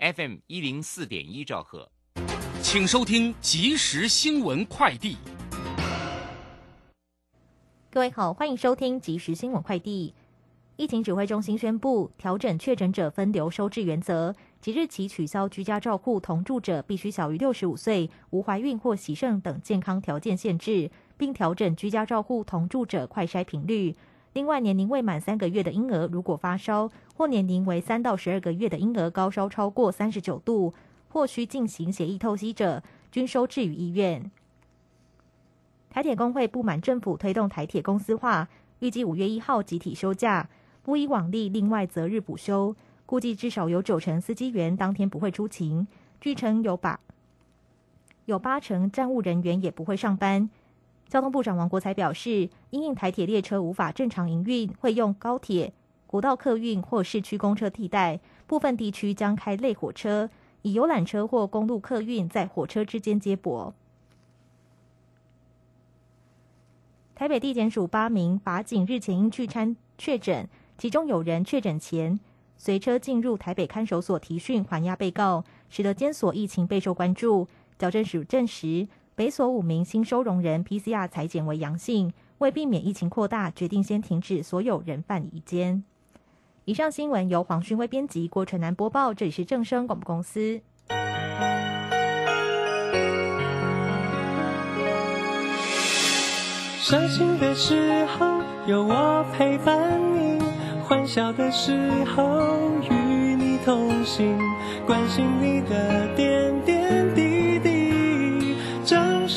FM 一零四点一兆赫，请收听即时新闻快递。各位好，欢迎收听即时新闻快递。疫情指挥中心宣布调整确诊者分流收治原则，即日起取消居家照护同住者必须小于六十五岁、无怀孕或喜肾等健康条件限制，并调整居家照护同住者快筛频率。另外，年龄未满三个月的婴儿如果发烧，或年龄为三到十二个月的婴儿高烧超过三十九度，或需进行血液透析者，均收治于医院。台铁工会不满政府推动台铁公司化，预计五月一号集体休假。不以往例，另外择日补休，估计至少有九成司机员当天不会出勤。据称有八有八成站务人员也不会上班。交通部长王国才表示，因应台铁列车无法正常营运，会用高铁、国道客运或市区公车替代。部分地区将开类火车，以游览车或公路客运在火车之间接驳。台北地检署八名法警日前因聚餐确诊。其中有人确诊前随车进入台北看守所提讯还押被告，使得监所疫情备受关注。矫正署证实，北所五名新收容人 PCR 裁剪为阳性，为避免疫情扩大，决定先停止所有人犯移监。以上新闻由黄勋威编辑，郭纯南播报。这里是正声广播公司。伤心的时候有我陪伴你。欢笑的时候与你同行，关心你的点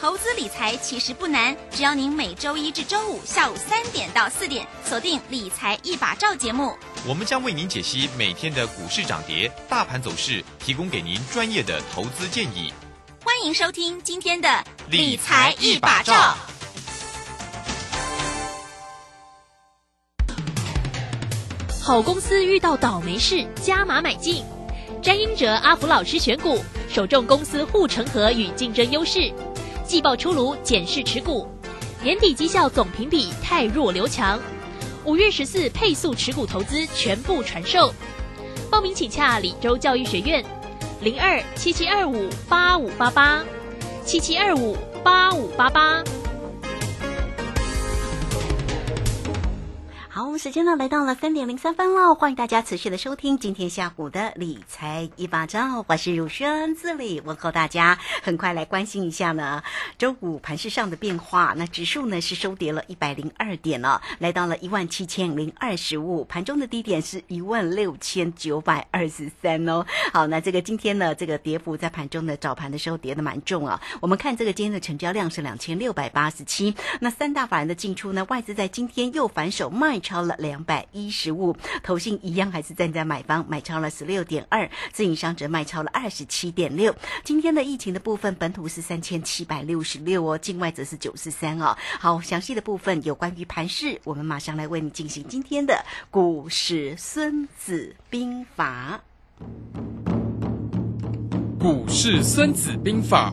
投资理财其实不难，只要您每周一至周五下午三点到四点锁定《理财一把照》节目，我们将为您解析每天的股市涨跌、大盘走势，提供给您专业的投资建议。欢迎收听今天的《理财一把照》。好公司遇到倒霉事，加码买进。詹英哲、阿福老师选股，首重公司护城河与竞争优势。季报出炉，检视持股，年底绩效总评比太弱留强。五月十四配速持股投资全部传授，报名请洽李州教育学院，零二七七二五八五八八，七七二五八五八八。时间呢来到了三点零三分了，欢迎大家持续的收听今天下午的理财一把照，我是汝轩，这里问候大家。很快来关心一下呢，周五盘市上的变化。那指数呢是收跌了一百零二点了，来到了一万七千零二十五，盘中的低点是一万六千九百二十三哦。好，那这个今天呢，这个跌幅在盘中的早盘的时候跌的蛮重啊。我们看这个今天的成交量是两千六百八十七，那三大法人的进出呢，外资在今天又反手卖。超了两百一十五，投信一样还是站在买方，买超了十六点二，自营商则卖超了二十七点六。今天的疫情的部分，本土是三千七百六十六哦，境外则是九十三哦。好，详细的部分有关于盘市，我们马上来为你进行今天的股市孙子兵法。股市孙子兵法。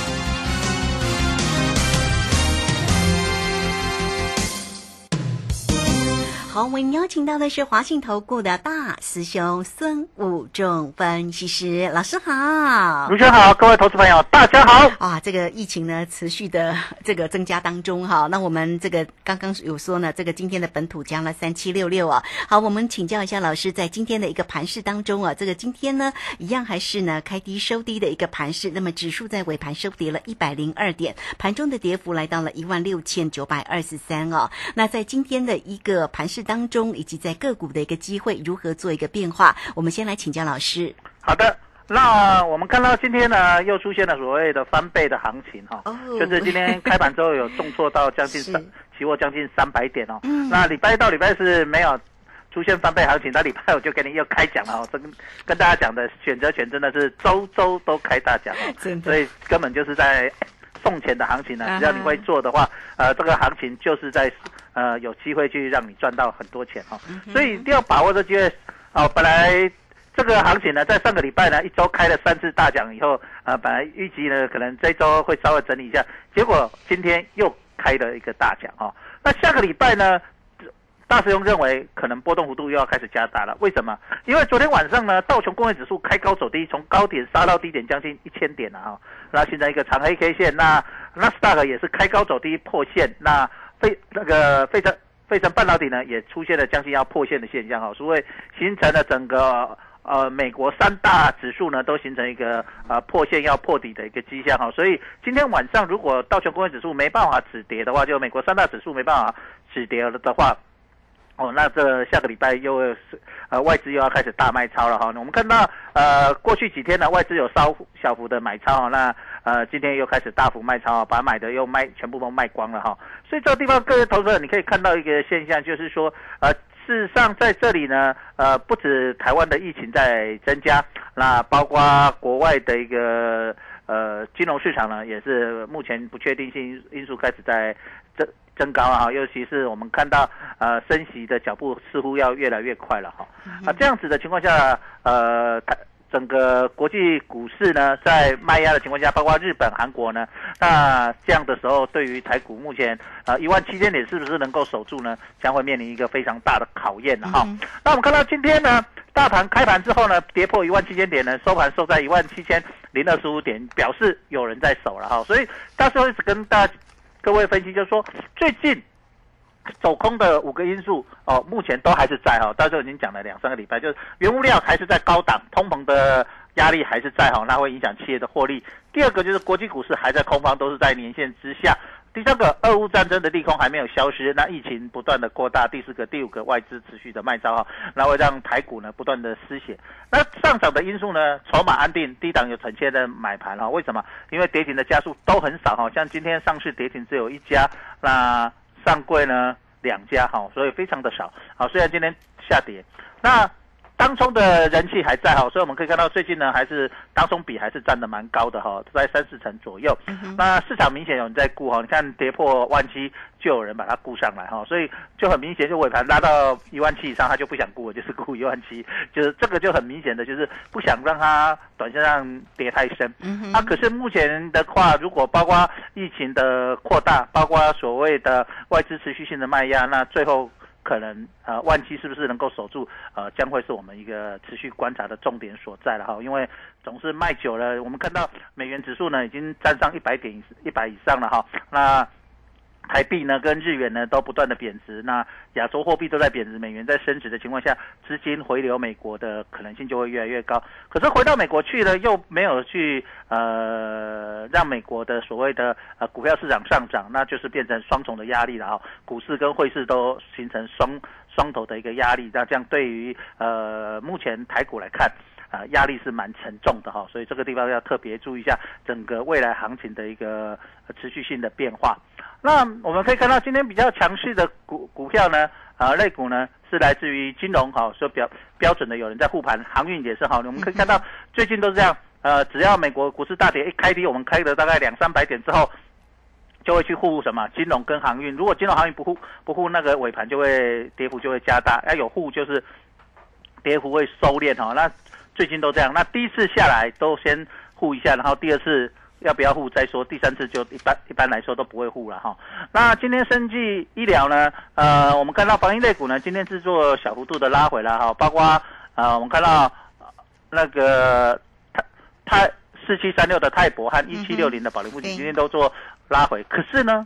好，我们邀请到的是华信投顾的大师兄孙武仲分析师老师好，卢轩好，各位投资朋友大家好啊！这个疫情呢持续的这个增加当中哈，那我们这个刚刚有说呢，这个今天的本土加了三七六六啊。好，我们请教一下老师，在今天的一个盘市当中啊，这个今天呢一样还是呢开低收低的一个盘市，那么指数在尾盘收跌了一百零二点，盘中的跌幅来到了一万六千九百二十三哦。那在今天的一个盘市。当中以及在个股的一个机会如何做一个变化？我们先来请教老师。好的，那我们看到今天呢，又出现了所谓的翻倍的行情哈、哦就是今天开盘之后有重挫到将近 三，期货将近三百点哦。嗯那礼拜一到礼拜四没有出现翻倍行情，那礼拜我就给你又开奖了哦。这跟跟大家讲的选择权真的是周周都开大奖哦，所以根本就是在送钱的行情呢啊。只要你会做的话，呃，这个行情就是在呃有机会去让你赚到很多钱哦。嗯所以一定要把握这机会哦。本来这个行情呢，在上个礼拜呢，一周开了三次大奖以后，呃，本来预计呢，可能这周会稍微整理一下，结果今天又开了一个大奖哦。那下个礼拜呢，大师兄认为可能波动幅度又要开始加大了。为什么？因为昨天晚上呢，道琼工业指数开高走低，从高点杀到低点将近一千点了哈、那现在一个长黑 K 线，那纳斯达克也是开高走低破线，那非那个非常非常半导体呢也出现了将近要破线的现象哈、所以形成了整个。呃，美国三大指数呢都形成一个呃破线要破底的一个迹象哈，所以今天晚上如果道琼工业指数没办法止跌的话，就美国三大指数没办法止跌了的话，哦，那这下个礼拜又是呃外资又要开始大卖超了哈。我们看到呃过去几天呢外资有稍小幅的买超哈，那呃今天又开始大幅卖超啊，把买的又卖全部都卖光了哈。所以这个地方各位投资者你可以看到一个现象，就是说呃事实上在这里呢呃不止台湾的疫情在增加，那包括国外的一个。呃，金融市场呢也是目前不确定性因素开始在增增高啊，尤其是我们看到呃升息的脚步似乎要越来越快了哈。啊，这样子的情况下，呃，台整个国际股市呢在卖压的情况下，包括日本、韩国呢，那这样的时候，对于台股目前啊一万七千点是不是能够守住呢，将会面临一个非常大的考验了哈。那我们看到今天呢，大盘开盘之后呢，跌破一万七千点呢，收盘收在一万七千零二十五点，表示有人在守了哈。所以到时候一直跟大家各位分析，就是说最近走空的五个因素哦，目前都还是在哈。到时候已经讲了两三个礼拜，就是原物料还是在高档，通膨的压力还是在哈，那会影响企业的获利。第二个就是国际股市还在空方，都是在年线之下。第三个，俄乌战争的利空还没有消失，那疫情不断的扩大。第四个、第五个，外资持续的卖招哈，那会让台股呢不断的失血。那上涨的因素呢，筹码安定，低档有承接的买盘哈。为什么？因为跌停的家数都很少哈，像今天上市跌停只有一家，那上柜呢两家哈，所以非常的少。好，虽然今天下跌，那。当冲的人气还在哈，所以我们可以看到最近呢，还是当冲比还是占的蛮高的哈，在三四成左右。那市场明显有人在顾哈，你看跌破万七就有人把它顾上来哈，所以就很明显，就尾盘拉到一万七以上，他就不想顾了，就是顾一万七，就是这个就很明显的就是不想让它短线上跌太深。啊，可是目前的话，如果包括疫情的扩大，包括所谓的外资持续性的卖压，那最后。可能呃万期是不是能够守住，呃将会是我们一个持续观察的重点所在了哈，因为总是卖久了，我们看到美元指数呢已经站上一百点一百以上了哈，那。台币呢跟日元呢都不断的贬值，那亚洲货币都在贬值，美元在升值的情况下，资金回流美国的可能性就会越来越高。可是回到美国去呢，又没有去呃让美国的所谓的呃股票市场上涨，那就是变成双重的压力了哈、股市跟汇市都形成双双头的一个压力，那这样对于呃目前台股来看。啊，压力是蛮沉重的哈，所以这个地方要特别注意一下整个未来行情的一个持续性的变化。那我们可以看到今天比较强势的股股票呢，啊，类股呢是来自于金融哈，说标标准的有人在护盘，航运也是好。我们可以看到最近都是这样，呃，只要美国股市大跌一开低，我们开了大概两三百点之后。就会去护什么金融跟航运，如果金融航运不护不护，那个尾盘就会跌幅就会加大，要有护就是跌幅会收敛哈。那最近都这样，那第一次下来都先护一下，然后第二次要不要护再说，第三次就一般一般来说都不会护了哈。那今天生技医疗呢，呃，我们看到防疫类股呢，今天是做小幅度的拉回了哈，包括呃，我们看到那个泰泰四七三六的泰博和一七六零的保利富锦今天都做拉回，可是呢，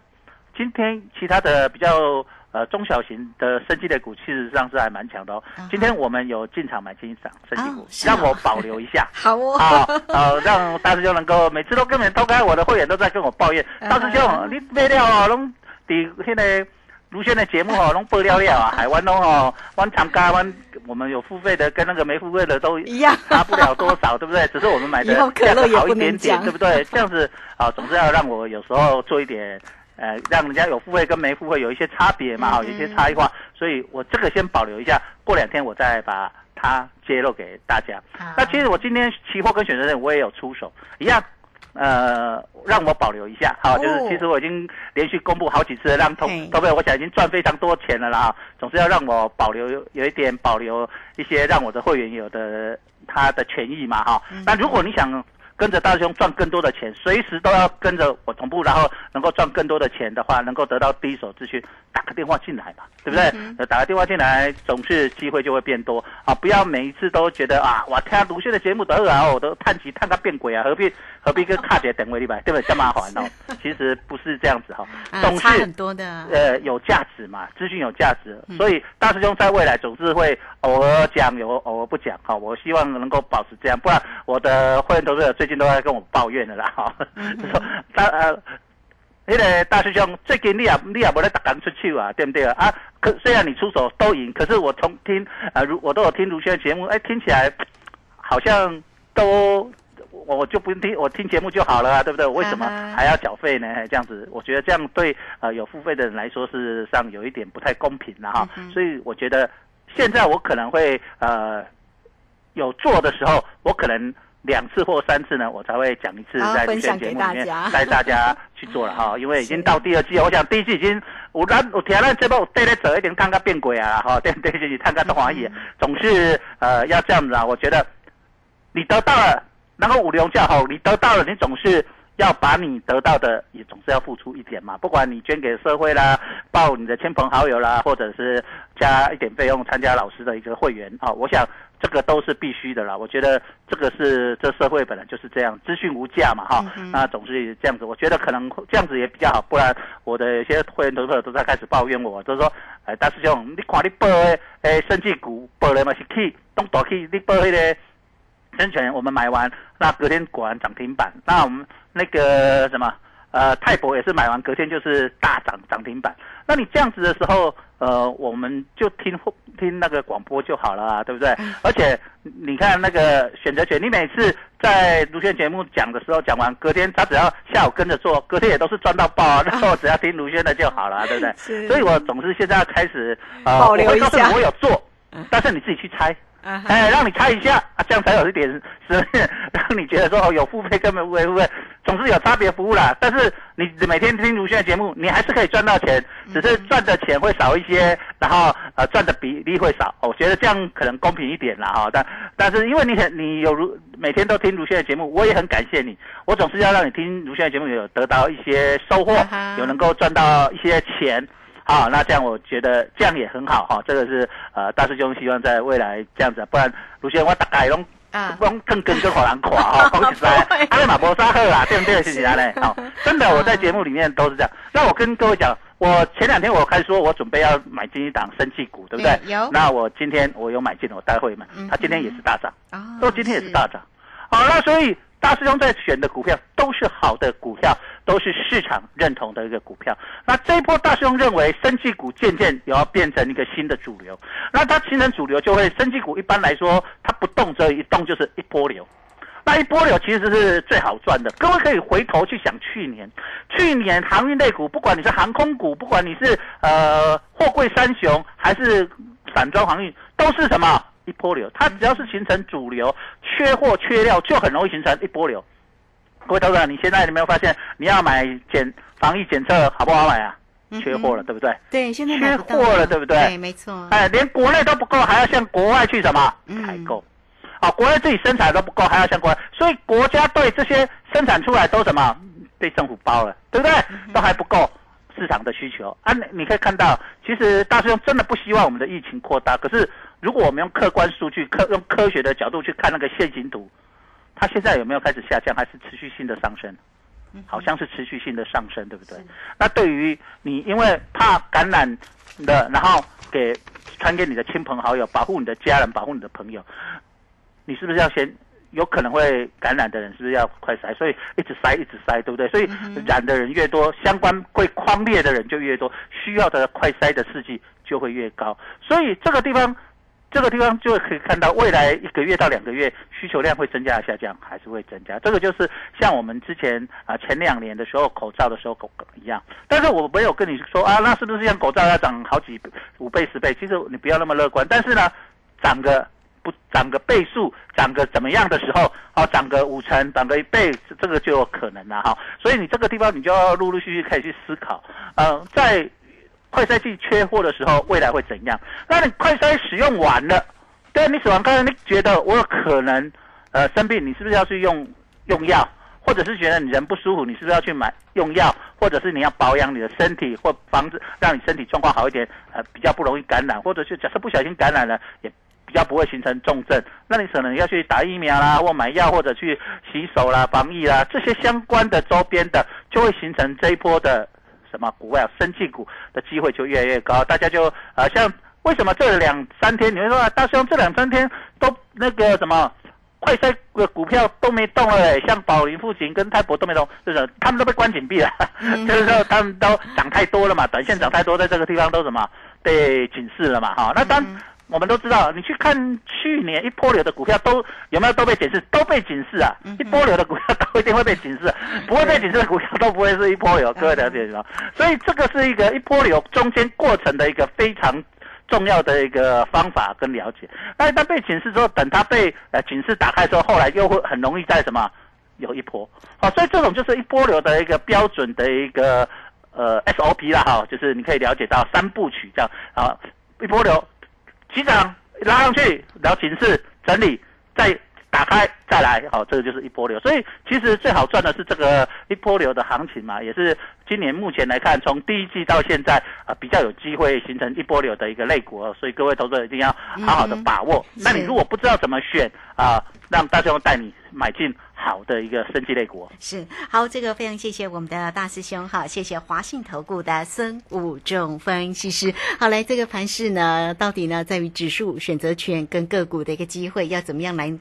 今天其他的比较呃中小型的升级类股，事实上是还蛮强的哦。今天我们有进场买进一档生技股让我保留一下。好哦，好，好，让大师兄能够每次都根本偷开我的会员都在跟我抱怨，嗯大师兄你买了哦，拢伫迄个卢轩的节目哦，拢爆料料啊，海湾拢哦，湾长嘎湾，我们有付费的跟那个没付费的都一样差不了多少，对不对？只是我们买的价格好一点点，讲对不对？这样子啊，总是要让我有时候做一点。呃，让人家有付费跟没付费有一些差别嘛，哈、有一些差异化，所以我这个先保留一下，过两天我再把它揭露给大家。那其实我今天期货跟选择权我也有出手，一样，呃，让我保留一下，好，就是哦其实我已经连续公布好几次了，让投嘿投票，我想已经赚非常多钱了啦，哈总是要让我保留有一点保留一些让我的会员有的他的权益嘛，哈。那如果你想。跟着大师兄赚更多的钱，随时都要跟着我同步，然后能够赚更多的钱的话，能够得到第一手资讯，打个电话进来嘛，对不对？呃打个电话进来，总是机会就会变多啊！不要每一次都觉得啊，我听卢轩的节目得啊，我都叹气叹个变鬼啊，何必 何必跟卡姐等位礼拜，对不对？这么麻烦哦。其实不是这样子哈、啊总是差很多的，呃有价值嘛，资讯有价值，嗯所以大师兄在未来总是会偶尔讲，有偶尔不讲哈。我希望能够保持这样，不然我的会员投资者最近都在跟我抱怨了啦哈，嗯 就说他呃。那个大师兄，最近你也你也没在打工出去啊，对不对啊？啊，可虽然你出手都赢，可是我从听啊，如我都有听卢轩的节目，哎，听起来好像都我我就不用听，我听节目就好了啊，对不对？我为什么还要缴费呢？这样子，我觉得这样对呃有付费的人来说，事实上有一点不太公平了哈。嗯所以我觉得现在我可能会呃有做的时候，我可能。两次或三次呢，我才会讲一次在这个节目里面带大家去做了哈，因为已经到第二季了，我想第一季已经我咱我听咱这部对咧走一点看看变鬼啊哈，对 对对，看看都怀疑，总是呃要这样子啊，我觉得你得到了，然后五龙教吼你得到了，你总是要把你得到的也总是要付出一点嘛，不管你捐给社会啦，报你的亲朋好友啦，或者是加一点费用参加老师的一个会员啊，我想这个都是必须的啦。我觉得这个是这社会本来就是这样，资讯无价嘛哈，那总是这样子。我觉得可能这样子也比较好，不然我的有些会员投资者都在开始抱怨我，都说，哎，大师兄，你看你报的诶生技股报的嘛是去东大去，你报那个。生权我们买完，那隔天果然涨停板。那我们那个什么，呃，泰博也是买完，隔天就是大涨涨停板。那你这样子的时候，呃，我们就听听那个广播就好了啊，对不对？而且你看那个选择权，你每次在卢轩节目讲的时候，讲完隔天他只要下午跟着做，隔天也都是赚到爆啊。然后只要听卢轩的就好了啊，对不对？所以我总是现在要开始呃，保留一下我会告诉你我有做，但是你自己去猜。哎，让你猜一下啊，这样才有一点实面，让你觉得说哦，有付费跟没付费，付费总是有差别服务啦。但是你每天听卢轩的节目，你还是可以赚到钱，只是赚的钱会少一些，然后呃赚的比例会少。我觉得这样可能公平一点啦哈。但但是因为你很你有如每天都听卢轩的节目，我也很感谢你。我总是要让你听卢轩的节目，有得到一些收获有能够赚到一些钱。好，那这样我觉得这样也很好哈，这个是呃大师兄希望在未来这样子，不然卢先生我大概拢啊拢更跟跟好人垮哈，讲实在，阿里马博沙赫啦，对不对？是不 是嘞？好，真的我在节目里面都是这样。那我跟各位讲，我前两天我开始说我准备要买进一档生气股，对不对？嗯有那我今天我有买进，我待会买嗯，它今天也是大涨。哦都今天也是大涨。好，那所以大师兄在选的股票都是好的股票，都是市场认同的一个股票。那这一波大师兄认为，生技股渐渐也要变成一个新的主流。那它形成主流，就会生技股一般来说，它不动则，一动就是一波流。那一波流其实是最好赚的。各位可以回头去想去年，去年航运类股，不管你是航空股，不管你是呃货柜三雄，还是散装航运，都是什么一波流？它只要是形成主流，缺货缺料就很容易形成一波流。各位投资者，你现在有没有发现，你要买检防疫检测好不好买啊？缺货了，对不对？对，现在缺货了，对不对？对，没错。哎，连国内都不够，还要向国外去什么采购？啊，国内自己生产都不够，还要向国外，所以国家对这些生产出来都什么被政府包了，对不对？都还不够市场的需求啊！你你可以看到，其实大师兄真的不希望我们的疫情扩大，可是如果我们用客观数据、科用科学的角度去看那个线形图，它现在有没有开始下降，还是持续性的上升？好像是持续性的上升，对不对？那对于你，因为怕感染的，然后给传给你的亲朋好友，保护你的家人，保护你的朋友，你是不是要先有可能会感染的人是不是要快筛？所以一直筛，一直筛，对不对？所以染的人越多，相关会框列的人就越多，需要的快筛的试剂就会越高。所以这个地方。这个地方就可以看到，未来一个月到两个月需求量会增加下降，还是会增加。这个就是像我们之前啊前两年的时候口罩的时候一样。但是我没有跟你说啊，那是不是像口罩要涨好几五倍十倍？其实你不要那么乐观。但是呢，涨个不涨个倍数，涨个怎么样的时候，啊涨个五成，涨个一倍，这个就有可能了哈。所以你这个地方你就要陆陆续续开始去思考，呃，在。快筛剂缺货的时候，未来会怎样？那你快筛使用完了，对你使用刚才你觉得我可能呃生病，你是不是要去用用药？或者是觉得你人不舒服，你是不是要去买用药？或者是你要保养你的身体，或防止让你身体状况好一点，呃，比较不容易感染，或者是假设不小心感染了，也比较不会形成重症，那你可能要去打疫苗啦，或买药，或者去洗手啦、防疫啦，这些相关的周边的，就会形成这一波的。什么股外生气股的机会就越来越高，大家就呃像为什么这两三天你会说大兄这两三天都那个什么快筛的股票都没动了，像宝林富锦跟泰博都没动，就是他们都被关紧闭了，就是说他们都涨太多了嘛，短线涨太多，在这个地方都什么被警示了嘛，哈，那当。我们都知道，你去看去年一波流的股票都有没有都被警示，都被警示啊！一波流的股票都一定会被警示，不会被警示的股票都不会是一波流。各位了解吗？所以这个是一个一波流中间过程的一个非常重要的一个方法跟了解。那一旦被警示之后，等它被呃警示打开之后，后来又会很容易在什么有一波。好，所以这种就是一波流的一个标准的一个呃 SOP 啦，哈，就是你可以了解到三部曲这样啊，一波流。机长拉上去，然后警示整理，再打开再来，好，这个就是一波流。所以其实最好赚的是这个一波流的行情嘛，也是今年目前来看，从第一季到现在啊，比较有机会形成一波流的一个类股。所以各位投资者一定要好好的把握。那你如果不知道怎么选啊，让大家带你买进。好的一个生机类股是好，这个非常谢谢我们的大师兄哈，谢谢华信投顾的孙武仲分析师。好来，这个盘势呢，到底呢在于指数选择权跟个股的一个机会，要怎么样来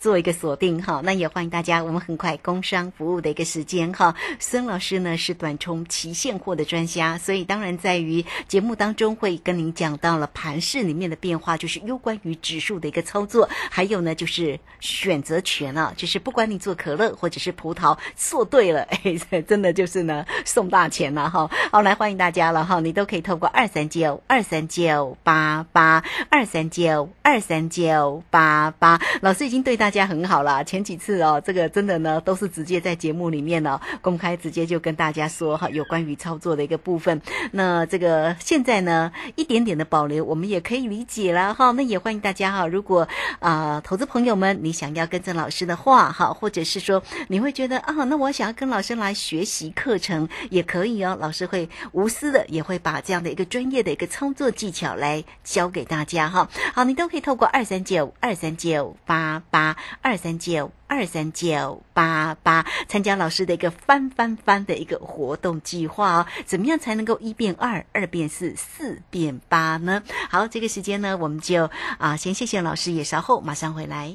做一个锁定哈？那也欢迎大家，我们很快工商服务的一个时间哈。孙老师呢是短冲期现货的专家，所以当然在于节目当中会跟您讲到了盘势里面的变化，就是有关于指数的一个操作，还有呢就是选择权啊，就是不管你。做可乐或者是葡萄，做对了，哎，真的就是呢送大钱了哈！好，来欢迎大家了哈！你都可以透过二三九二三九八八二三九二三九八八，老师已经对大家很好了。前几次哦，这个真的呢都是直接在节目里面呢公开直接就跟大家说哈，有关于操作的一个部分。那这个现在呢一点点的保留，我们也可以理解了哈。那也欢迎大家哈，如果啊投资朋友们你想要跟着老师的话哈，或者是说你会觉得啊，那我想要跟老师来学习课程也可以哦，老师会无私的也会把这样的一个专业的一个操作技巧来教给大家哈。好，你都可以透过二三九二三九八八二三九二三九八八参加老师的一个翻翻翻的一个活动计划哦。怎么样才能够一变二，二变四，四变八呢？好，这个时间呢，我们就啊先谢谢老师，也稍后马上回来。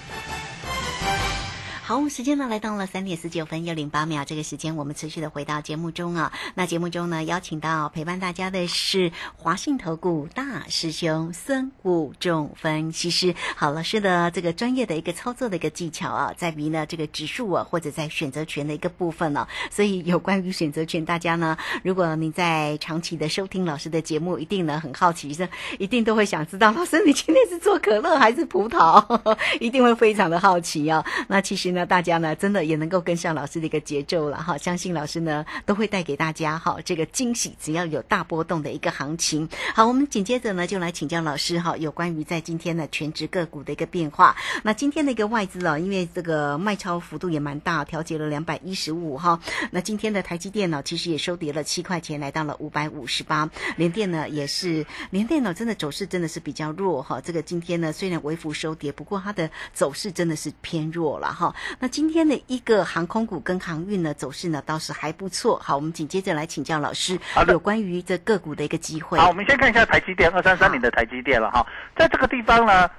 好，时间呢来到了三点十九分又零八秒，这个时间我们持续的回到节目中啊。那节目中呢，邀请到陪伴大家的是华信投顾大师兄孙武仲分析师。好，老师的这个专业的一个操作的一个技巧啊，在于呢这个指数啊，或者在选择权的一个部分呢。所以有关于选择权，大家呢，如果你在长期的收听老师的节目，一定呢很好奇，是一定都会想知道，老师你今天是做可乐还是葡萄？一定会非常的好奇啊。那其实呢。那，大家呢真的也能够跟上老师的一个节奏了哈。相信老师呢都会带给大家哈这个惊喜，只要有大波动的一个行情。好，我们紧接着呢就来请教老师哈，有关于在今天的全职个股的一个变化。那今天的一个外资啊，因为这个卖超幅度也蛮大，调节了两百一十五哈。那今天的台积电呢，其实也收跌了七块钱，来到了五百五十八。联电呢也是，联电呢真的走势真的是比较弱哈。这个今天呢虽然微幅收跌，不过它的走势真的是偏弱了哈。那今天的一个航空股跟航运呢走势呢倒是还不错。好，我们紧接着来请教老师有关于这个股的一个机会。好，我们先看一下台积电二三三零的台积电了哈，在这个地方呢，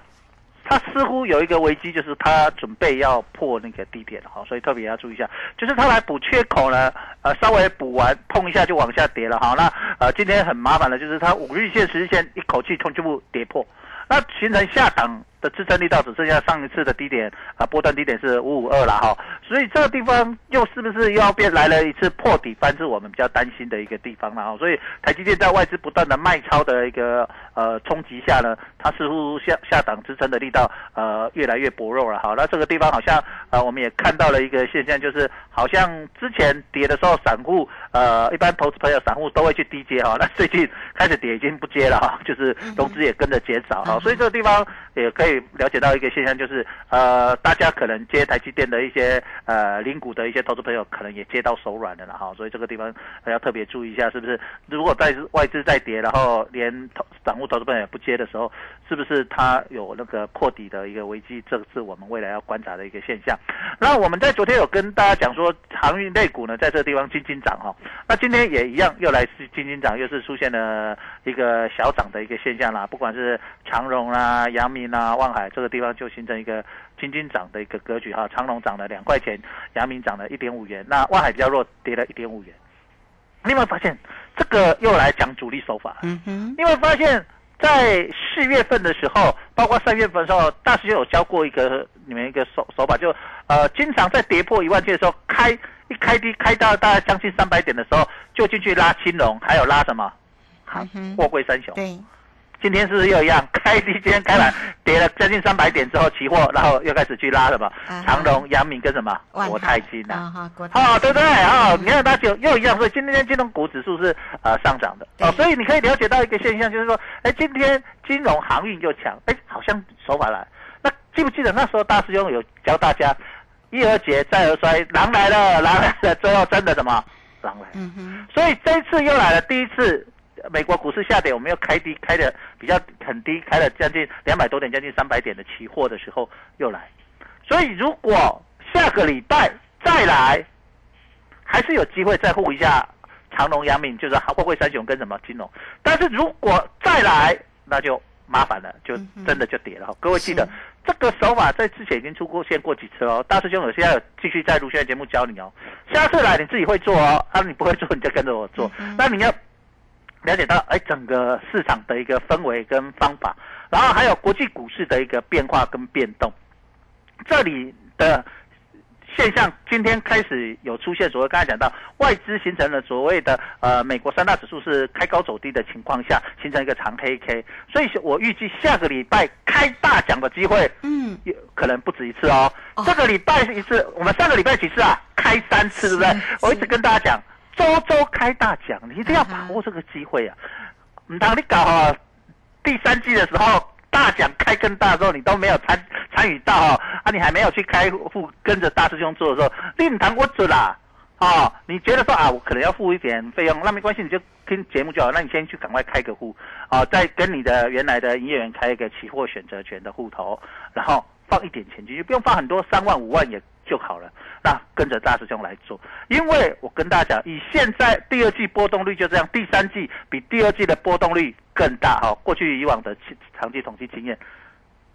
它似乎有一个危机，就是它准备要破那个低点了哈，所以特别要注意一下，就是它来补缺口呢，呃，稍微补完碰一下就往下跌了哈。那呃，今天很麻烦的就是它五日线、十日线一口气从全部跌破，那形成下档的支撑力道只剩下上一次的低点啊、波段低点是五五二了哈，所以这个地方又是不是又要变来了一次破底翻，是我们比较担心的一个地方了哈。所以台积电在外资不断的卖超的一个呃冲击下呢，它似乎下下档支撑的力道呃越来越薄弱了哈。那这个地方好像呃我们也看到了一个现象，就是好像之前跌的时候，散户呃一般投资朋友散户都会去低接哈，那最近开始跌已经不接了哈，就是融资也跟着减少哈，所以这个地方也可以了解到一个现象，就是呃大家可能接台积电的一些呃零股的一些投资朋友可能也接到手软了了哈，所以这个地方要特别注意一下，是不是？如果在外资在跌，然后连投散户投资朋友也不接的时候，是不是它有那个破底的一个危机？这个是我们未来要观察的一个现象。那我们在昨天有跟大家讲说，航运类股呢，在这个地方轻轻涨哈，那今天也一样，又来是轻轻涨，又是出现了一个小涨的一个现象啦。不管是长荣啦、阳明啦、望海，这个地方就形成一个轻轻涨的一个格局哈。长隆涨了两块钱，阳明涨了一点五元，那望海比较弱，跌了一点五元。你有没有发现这个又来讲主力手法？嗯哼，你有没有发现，在四月份的时候，包括三月份的时候，大师兄有教过一个你们一个手手法，就呃，经常在跌破一万点的时候，开一开低开到大概将近三百点的时候，就进去拉青龙，还有拉什么？货柜三雄。对，今天是不是又一样？开低，今天开盘 跌了将近三百点之后，期货然后又开始去拉什么啊？长荣、阳明跟什么？万国泰金啊。哦，对不对？哦，你看它就又一样，所以今天金融股指数是呃上涨的哦，所以你可以了解到一个现象，就是说，哎，今天金融航运又强，哎，好像手法来。那记不记得那时候大师兄有教大家，一而竭，再而衰，狼来了，狼来了，最后真的什么？狼来了。嗯哼，所以这一次又来了，第一次美国股市下跌，我们又开低，开的比较很低，开了将近两百多点，将近三百点的期货的时候又来。所以如果下个礼拜再来，还是有机会再护一下长隆、阳明，就是货柜三雄跟什么金融。但是如果再来，那就麻烦了，就真的就跌了哈。各位记得是这个手法在之前已经出过现过几次哦。大师兄有现在有继续在录现在节目教你哦。下次来你自己会做哦，啊你不会做你就跟着我做。嗯那你要了解到哎整个市场的一个氛围跟方法，然后还有国际股市的一个变化跟变动，这里的。现象今天开始有出现，所谓刚才讲到外资形成了所谓的呃美国三大指数是开高走低的情况下，形成一个长黑 K，所以我预计下个礼拜开大奖的机会嗯，有可能不止一次哦。哦这个礼拜是一次，我们上个礼拜几次啊？开三次，对不对？我一直跟大家讲，周周开大奖，你一定要把握这个机会啊！唔当你搞好第三季的时候，大奖开更大的时候，你都没有参参与到哦，啊，你还没有去开户跟着大师兄做的时候，令堂我准啦。哦，你觉得说啊，我可能要付一点费用，那没关系，你就听节目就好。那你先去赶快开个户，啊，再跟你的原来的营业员开一个期货选择权的户头，然后放一点钱进去，不用放很多，三万五万也就好了。那跟着大师兄来做，因为我跟大家讲，以现在第二季波动率就这样，第三季比第二季的波动率更大哈、哦。过去以往的长期统计经验，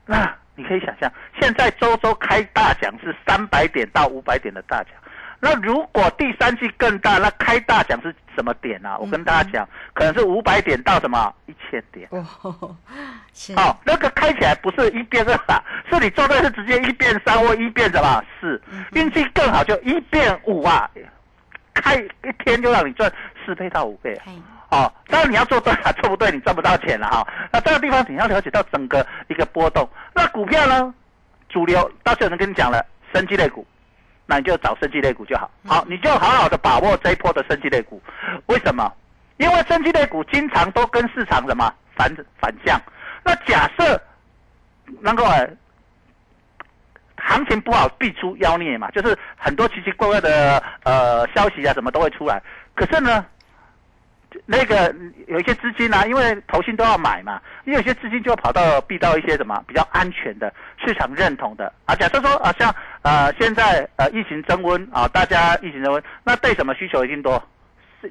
那你可以想象，现在周周开大奖是三百点到五百点的大奖。那如果第三季更大，那开大奖是什么点啊？我跟大家讲，可能是五百点到什么？一千点。哦，是。哦，那个开起来不是一变二啊，是你做对是直接一变三或一变什么？四，运气更好就一变五啊，开一天就让你赚四倍到五倍啊。哦，当然你要做对啊，做不对你赚不到钱了哈、那这个地方你要了解到整个一个波动。那股票呢，主流到时候能跟你讲了，升级类股那你就找升级类股就好。好，你就好好的把握这一波的升级类股。为什么？因为升级类股经常都跟市场什么反反向。那假设能够行情不好，必出妖孽嘛，就是很多奇奇怪怪的呃消息啊，什么都会出来。可是呢，那个有一些资金啊，因为投信都要买嘛，因为有些资金就要跑到避到一些什么比较安全的市场认同的啊。假设说啊，像呃现在呃疫情升温啊，大家疫情升温，那对什么需求一定多？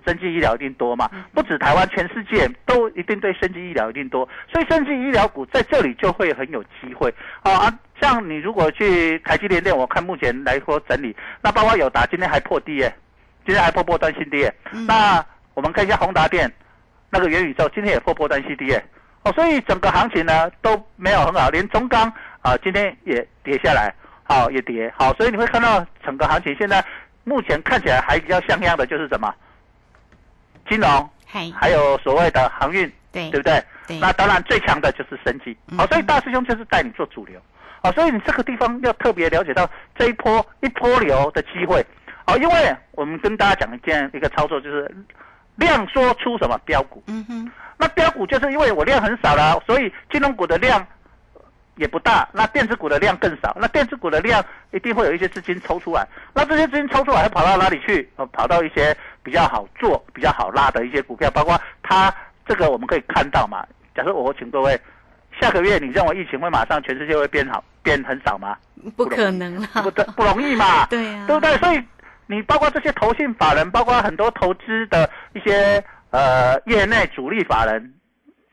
生技医疗一定多嘛？不止台湾，全世界都一定对生技医疗一定多，所以生技医疗股在这里就会很有机会啊。像你如果去台积电店，我看目前来说整理，那包括友达今天还破低耶，今天还破波段新低耶。那我们看一下宏达电，那个元宇宙今天也破波段新低耶。哦，所以整个行情呢都没有很好，连中钢啊今天也跌下来，好也跌。好，所以你会看到整个行情现在目前看起来还比较像样的就是什么？金融，还有所谓的航运，对对不对？那当然最强的就是升级，好，所以大师兄就是带你做主流，好，所以你这个地方要特别了解到这一波一波流的机会，好，因为我们跟大家讲一件一个操作，就是量说出什么标股，嗯哼，那标股就是因为我量很少了，所以金融股的量。也不大，那电子股的量更少，那电子股的量一定会有一些资金抽出来，那这些资金抽出来会跑到哪里去？呃，跑到一些比较好做、比较好拉的一些股票，包括它这个我们可以看到嘛。假设我请各位，下个月你认为疫情会马上全世界会变好、变很少吗？不可能了，不不容易嘛。对呀，对不对？所以你包括这些投信法人，包括很多投资的一些呃业内主力法人，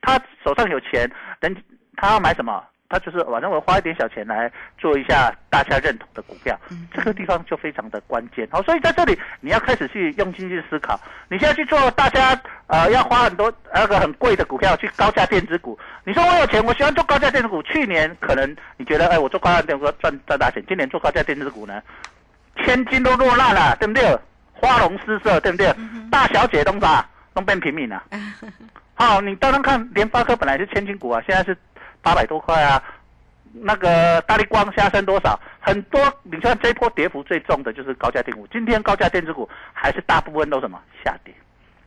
他手上有钱，人他要买什么？他就是，反正我花一点小钱来做一下大家认同的股票，这个地方就非常的关键。好，所以在这里你要开始去用心去思考。你现在去做大家呃要花很多那个很贵的股票去高价电子股，你说我有钱，我喜欢做高价电子股。去年可能你觉得哎，我做高价电子股赚赚大钱，今年做高价电子股呢，千金都落难了，对不对？花容失色，对不对？大小姐都啥都变平民了。好，你当然看联发科本来是千金股啊，现在是。八百多块啊，那个大力光下升多少？很多，你看这波跌幅最重的就是高价电股。今天高价电子股还是大部分都什么下跌？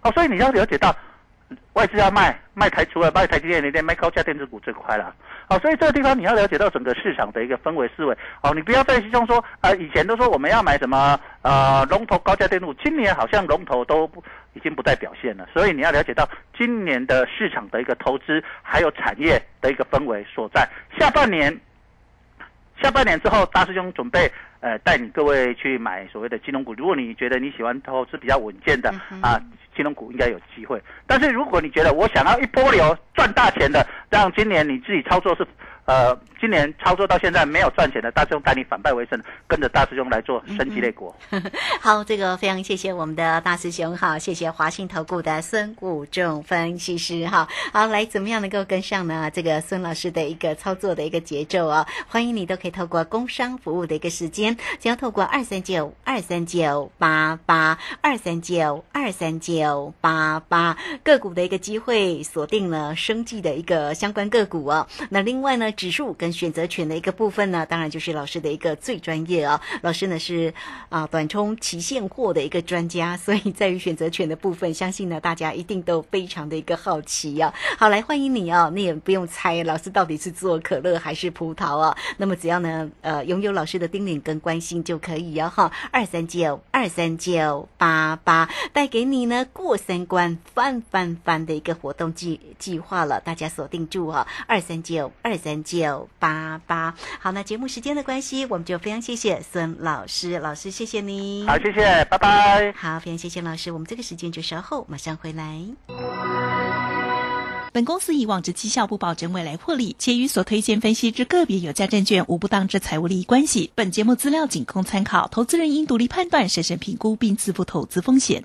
哦，所以你要了解到。外资要卖卖台，除了卖台积电，那边卖高价电子股最快了。好，所以这个地方你要了解到整个市场的一个氛围思维。哦，你不要再用说，呃，以前都说我们要买什么呃龙头高价电路，今年好像龙头都已经不再表现了。所以你要了解到今年的市场的一个投资还有产业的一个氛围所在。下半年，下半年之后，大师兄准备。呃，带你各位去买所谓的金融股。如果你觉得你喜欢投资比较稳健的啊，金融股应该有机会。但是如果你觉得我想要一波流赚大钱的，让今年你自己操作是。呃，今年操作到现在没有赚钱的大师兄带你反败为胜，跟着大师兄来做升级类股。好，这个非常谢谢我们的大师兄哈，谢谢华信投顾的孙谷仲分析师哈。好，来怎么样能够跟上呢？这个孙老师的一个操作的一个节奏啊？欢迎你都可以透过工商服务的一个时间，只要透过二三九二三九八八二三九二三九八八个股的一个机会，锁定了生计的一个相关个股哦。那另外呢？指数跟选择权的一个部分呢，当然就是老师的一个最专业啊。老师呢是啊短冲期现货的一个专家，所以在于选择权的部分，相信呢大家一定都非常的一个好奇啊。好，来欢迎你哦，你也不用猜老师到底是做可乐还是葡萄啊。那么只要呢呃拥有老师的叮咛跟关心就可以哦哈。二三九二三九八八带给你呢过三关翻翻翻的一个活动计计划了，大家锁定住哈。二三九二三。九八八，好，那节目时间的关系，我们就非常谢谢孙老师，老师谢谢你，好，谢谢，拜拜，好，非常谢谢老师，我们这个时间就稍后马上回来。本公司以往之绩效不保证未来获利，且与所推荐分析之个别有价证券无不当之财务利益关系。本节目资料仅供参考，投资人应独立判断、审慎评估并自负投资风险。